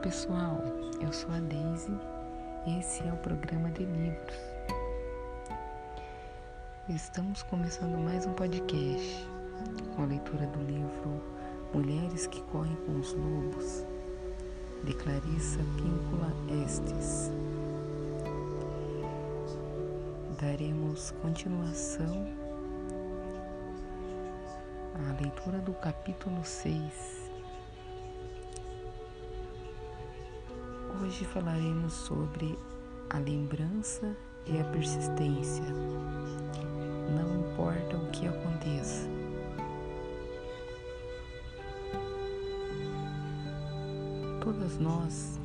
pessoal, eu sou a Daisy. Esse é o programa de livros. Estamos começando mais um podcast com a leitura do livro Mulheres que Correm com os Lobos, de Clarissa Píncula Estes. Daremos continuação à leitura do capítulo 6 Hoje falaremos sobre a lembrança e a persistência. Não importa o que aconteça. Todas nós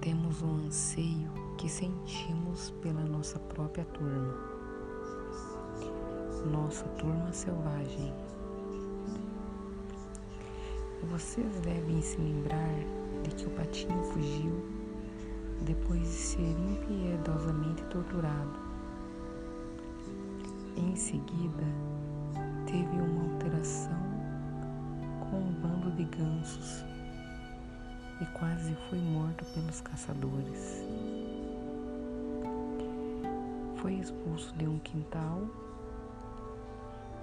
temos um anseio que sentimos pela nossa própria turma, nossa turma selvagem. Vocês devem se lembrar de que o patinho fugiu depois de ser impiedosamente torturado. Em seguida, teve uma alteração com um bando de gansos e quase foi morto pelos caçadores. Foi expulso de um quintal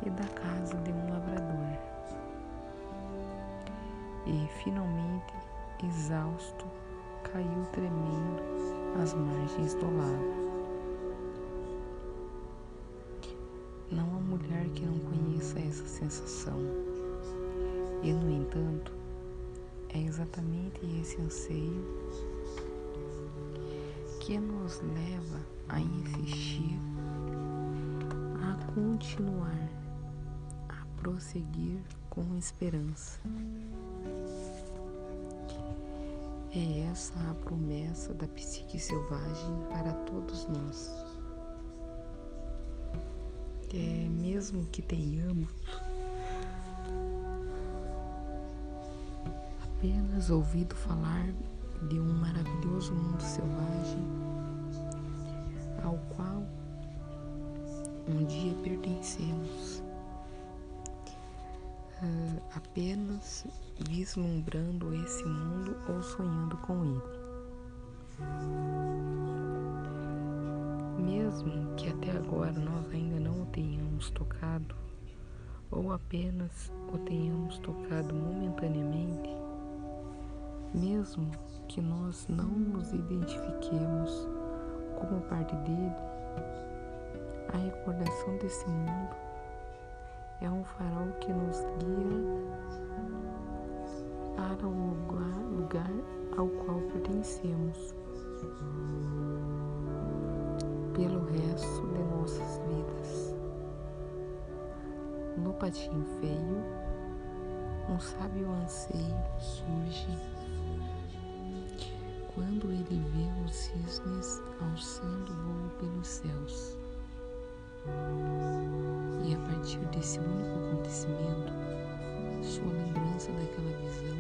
e da casa de um lavrador. E finalmente, exausto, caiu tremendo às margens do lago. Não há mulher que não conheça essa sensação. E, no entanto, é exatamente esse anseio que nos leva a insistir, a continuar, a prosseguir com esperança. É essa a promessa da psique selvagem para todos nós. É mesmo que tenhamos apenas ouvido falar de um maravilhoso mundo selvagem ao qual um dia pertencemos uh, apenas vislumbrando esse mundo ou sonhando com ele. Mesmo que até agora nós ainda não o tenhamos tocado, ou apenas o tenhamos tocado momentaneamente, mesmo que nós não nos identifiquemos como parte dele, a recordação desse mundo é um farol que nos guia para o lugar, lugar ao qual pertencemos pelo resto de nossas vidas. No patinho feio, um sábio anseio surge quando ele vê os cisnes alçando voo pelos céus. E a partir desse único acontecimento, sua lembrança daquela visão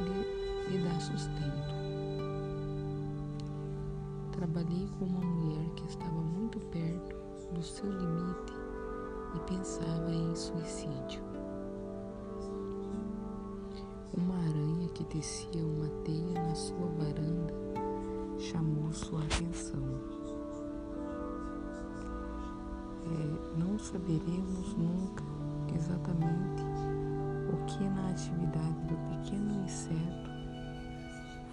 lhe, lhe dá sustento. Trabalhei com uma mulher que estava muito perto do seu limite e pensava em suicídio. Uma aranha que tecia uma teia na sua varanda chamou sua atenção não saberemos nunca exatamente o que na atividade do pequeno inseto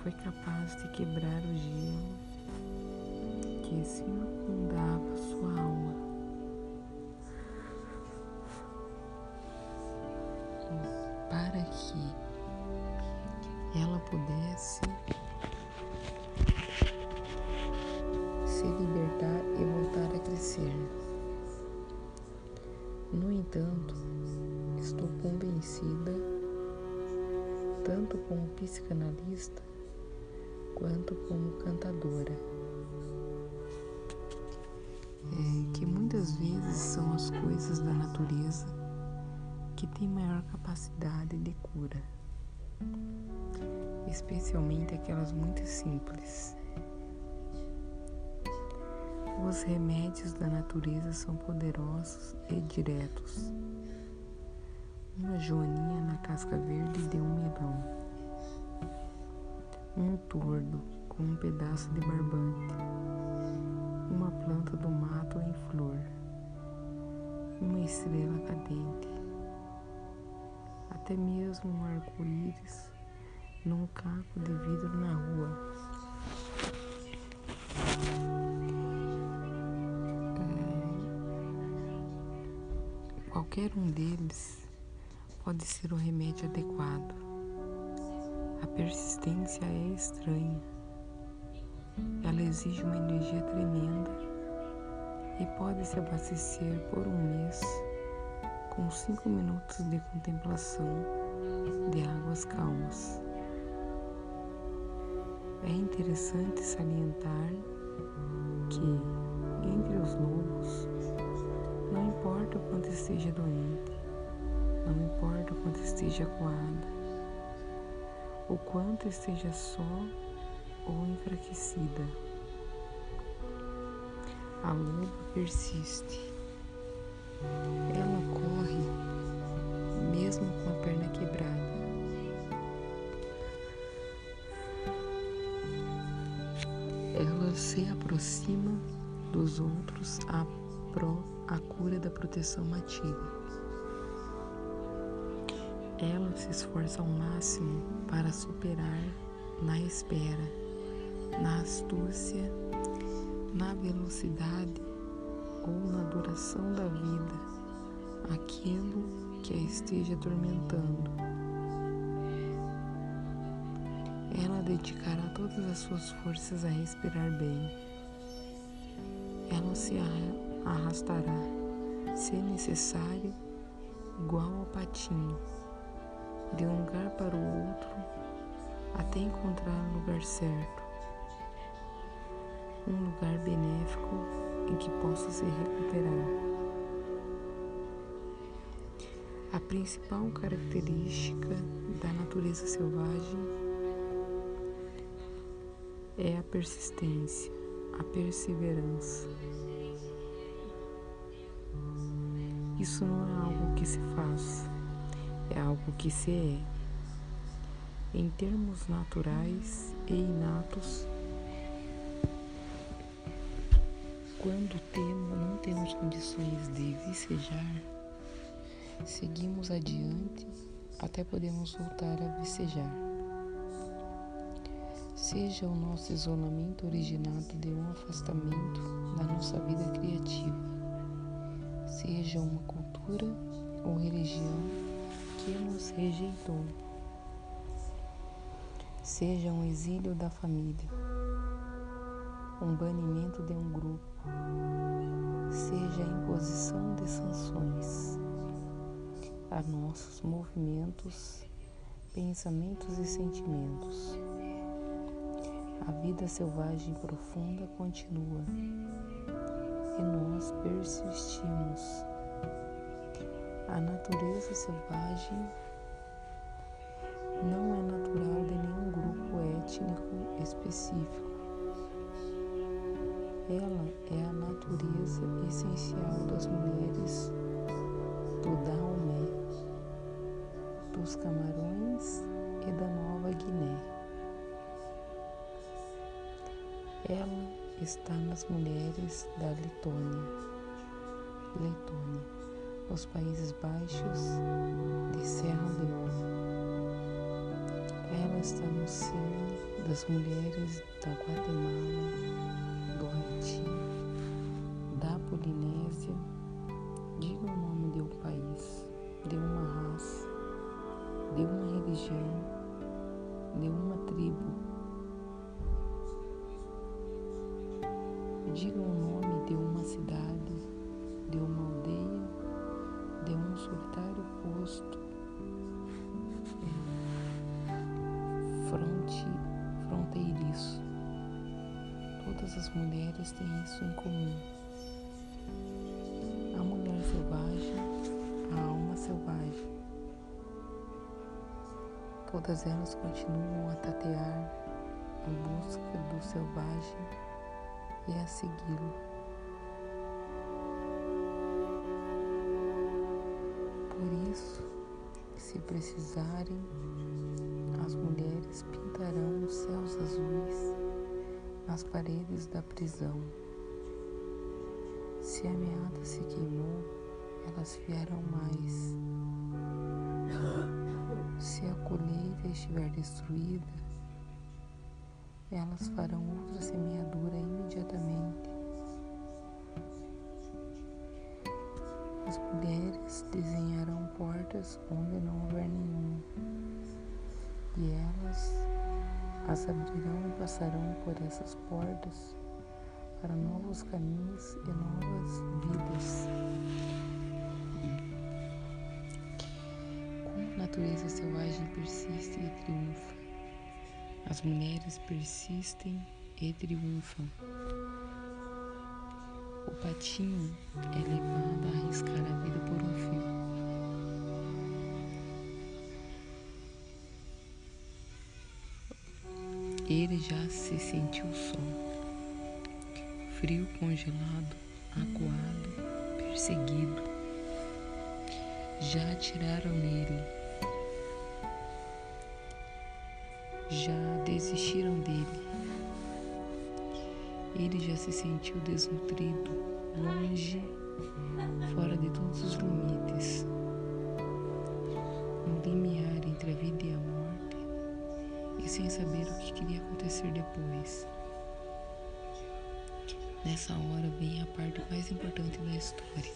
foi capaz de quebrar o gelo que circundava sua alma. Para que ela pudesse como psicanalista quanto como cantadora, é que muitas vezes são as coisas da natureza que têm maior capacidade de cura, especialmente aquelas muito simples os remédios da natureza são poderosos e diretos. Uma joaninha na casca verde de um melão. Um tordo com um pedaço de barbante, uma planta do mato em flor, uma estrela cadente, até mesmo um arco-íris num caco de vidro na rua. É, qualquer um deles pode ser o remédio adequado. A persistência é estranha. Ela exige uma energia tremenda e pode se abastecer por um mês com cinco minutos de contemplação de águas calmas. É interessante salientar que, entre os lobos, não importa o quanto esteja doente, não importa o quanto esteja coada, o quanto esteja só ou enfraquecida, a loba persiste. Ela corre mesmo com a perna quebrada. ela se aproxima dos outros a pró a cura da proteção matilha. Ela se esforça ao máximo para superar na espera, na astúcia, na velocidade ou na duração da vida aquilo que a esteja atormentando ela dedicará todas as suas forças a respirar bem. Ela se arrastará, se necessário, igual ao patinho, de um lugar para o outro, até encontrar o lugar certo. Um lugar benéfico em que possa se recuperar. A principal característica da natureza selvagem é a persistência, a perseverança. Isso não é algo que se faz, é algo que se é. Em termos naturais e inatos, quando não temos condições de vicejar, seguimos adiante até podemos voltar a vicejar seja o nosso isolamento originado de um afastamento da nossa vida criativa, seja uma cultura ou religião que nos rejeitou, seja um exílio da família, um banimento de um grupo, seja a imposição de sanções a nossos movimentos, pensamentos e sentimentos a vida selvagem profunda continua e nós persistimos. A natureza selvagem não é natural de nenhum grupo étnico específico. Ela é a natureza essencial das mulheres do Daomé, dos Camarões e da Nova Guiné. Ela está nas mulheres da Letônia, Letônia, os Países Baixos de Serra Leoa. Ela está no cerne das mulheres da Guatemala, do Haiti, da Polinésia. Diga o nome de um país, de uma raça, de uma religião, de uma tribo Diga o nome Todas as mulheres têm isso em comum. A mulher selvagem, a alma selvagem. Todas elas continuam a tatear em busca do selvagem e a segui-lo. Por isso, se precisarem, as mulheres pintarão os céus azuis nas paredes da prisão. Se a meada se queimou, elas vieram mais. Se a colheita estiver destruída, elas farão outra semeadura imediatamente. As mulheres desenharão portas onde não houver nenhuma, e elas as abrirão e passarão por essas portas para novos caminhos e novas vidas. Como a natureza selvagem persiste e triunfa, as mulheres persistem e triunfam. O patinho é levado a arriscar a vida por um fio. Ele já se sentiu só, frio, congelado, acuado, perseguido. Já atiraram nele, já desistiram dele. Ele já se sentiu desnutrido, longe, fora de todos os limites, no limiar entre a vida e a morte, e sem saber o que queria acontecer depois. Nessa hora vem a parte mais importante da história.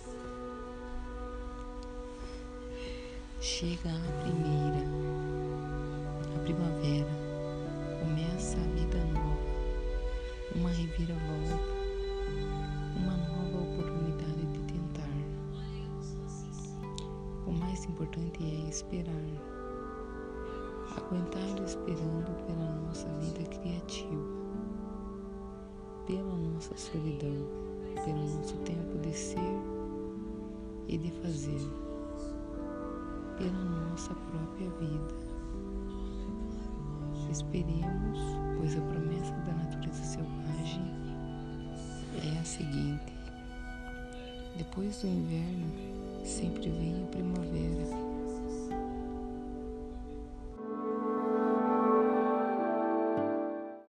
Chega a primeira, a primavera, começa a vida nova uma reviravolta, uma nova oportunidade de tentar. O mais importante é esperar, aguentar esperando pela nossa vida criativa, pela nossa solidão, pelo nosso tempo de ser e de fazer, pela nossa própria vida. Esperemos, pois a promessa da natureza selvagem é a seguinte: depois do inverno sempre vem a primavera.